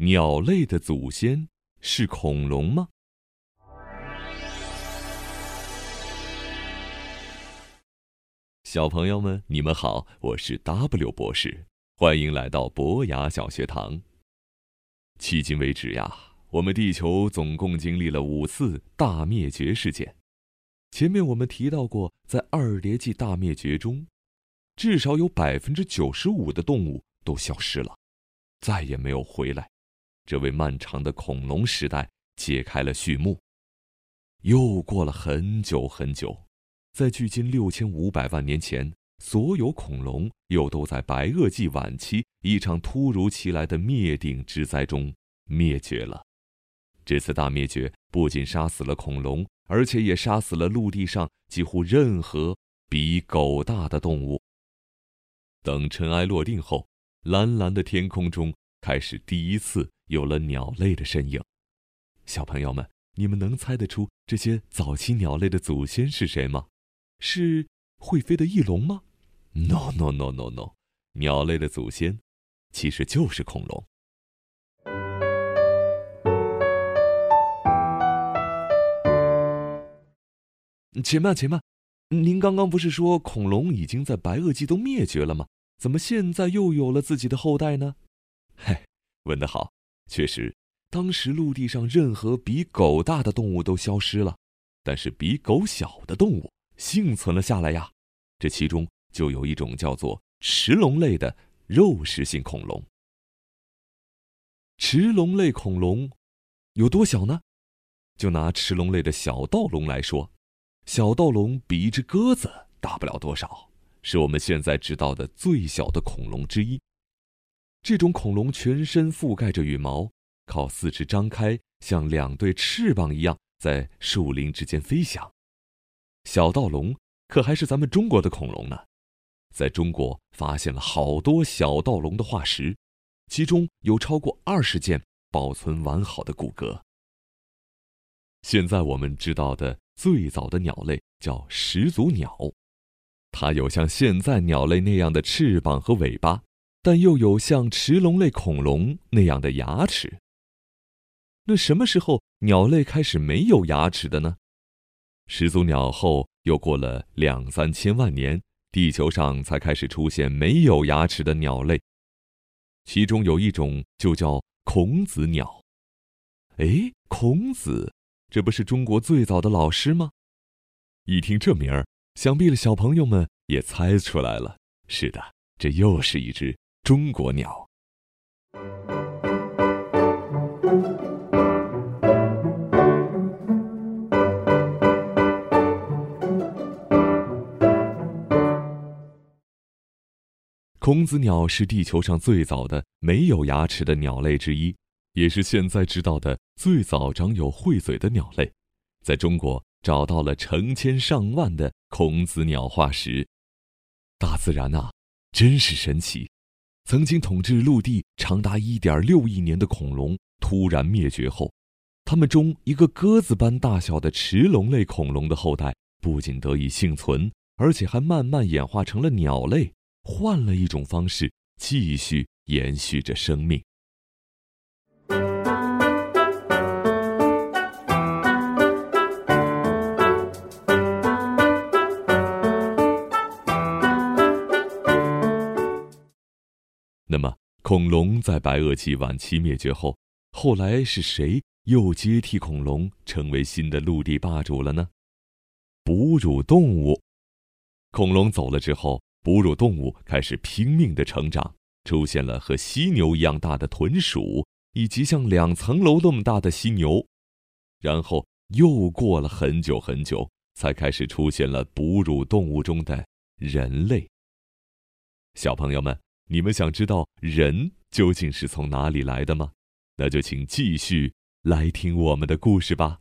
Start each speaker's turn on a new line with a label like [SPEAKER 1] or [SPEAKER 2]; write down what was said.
[SPEAKER 1] 鸟类的祖先是恐龙吗？小朋友们，你们好，我是 W 博士，欢迎来到博雅小学堂。迄今为止呀，我们地球总共经历了五次大灭绝事件。前面我们提到过，在二叠纪大灭绝中，至少有百分之九十五的动物都消失了，再也没有回来。这位漫长的恐龙时代揭开了序幕。又过了很久很久，在距今六千五百万年前，所有恐龙又都在白垩纪晚期一场突如其来的灭顶之灾中灭绝了。这次大灭绝不仅杀死了恐龙，而且也杀死了陆地上几乎任何比狗大的动物。等尘埃落定后，蓝蓝的天空中开始第一次。有了鸟类的身影，小朋友们，你们能猜得出这些早期鸟类的祖先是谁吗？是会飞的翼龙吗？No No No No No，鸟类的祖先其实就是恐龙。且慢且慢，您刚刚不是说恐龙已经在白垩纪都灭绝了吗？怎么现在又有了自己的后代呢？嘿，问得好。确实，当时陆地上任何比狗大的动物都消失了，但是比狗小的动物幸存了下来呀。这其中就有一种叫做驰龙类的肉食性恐龙。驰龙类恐龙有多小呢？就拿驰龙类的小盗龙来说，小盗龙比一只鸽子大不了多少，是我们现在知道的最小的恐龙之一。这种恐龙全身覆盖着羽毛，靠四肢张开，像两对翅膀一样在树林之间飞翔。小盗龙可还是咱们中国的恐龙呢，在中国发现了好多小盗龙的化石，其中有超过二十件保存完好的骨骼。现在我们知道的最早的鸟类叫始祖鸟，它有像现在鸟类那样的翅膀和尾巴。但又有像驰龙类恐龙那样的牙齿。那什么时候鸟类开始没有牙齿的呢？始祖鸟后又过了两三千万年，地球上才开始出现没有牙齿的鸟类。其中有一种就叫孔子鸟。哎，孔子，这不是中国最早的老师吗？一听这名儿，想必了小朋友们也猜出来了。是的，这又是一只。中国鸟。孔子鸟是地球上最早的没有牙齿的鸟类之一，也是现在知道的最早长有喙嘴的鸟类。在中国找到了成千上万的孔子鸟化石。大自然呐，真是神奇。曾经统治陆地长达一点六亿年的恐龙突然灭绝后，它们中一个鸽子般大小的驰龙类恐龙的后代不仅得以幸存，而且还慢慢演化成了鸟类，换了一种方式继续延续着生命。那么，恐龙在白垩纪晚期灭绝后，后来是谁又接替恐龙成为新的陆地霸主了呢？哺乳动物。恐龙走了之后，哺乳动物开始拼命的成长，出现了和犀牛一样大的豚鼠，以及像两层楼那么大的犀牛。然后又过了很久很久，才开始出现了哺乳动物中的人类。小朋友们。你们想知道人究竟是从哪里来的吗？那就请继续来听我们的故事吧。